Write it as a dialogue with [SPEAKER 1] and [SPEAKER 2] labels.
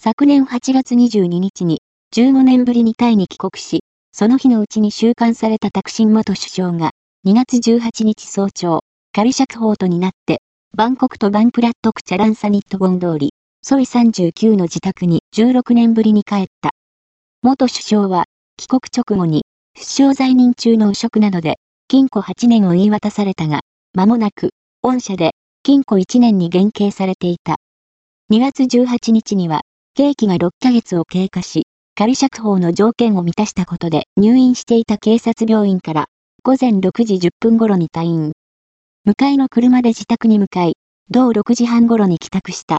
[SPEAKER 1] 昨年8月22日に15年ぶりにタイに帰国し、その日のうちに収監されたタクシン元首相が2月18日早朝、仮釈放とになって、バンコクとバンプラットクチャランサニットゴン通り、ソイ39の自宅に16年ぶりに帰った。元首相は、帰国直後に、首相在任中の汚職などで、禁錮8年を言い渡されたが、間もなく、御社で、禁錮1年に減刑されていた。2月18日には、刑期が6ヶ月を経過し、仮釈放の条件を満たしたことで入院していた警察病院から午前6時10分頃に退院。向かいの車で自宅に向かい、同6時半頃に帰宅した。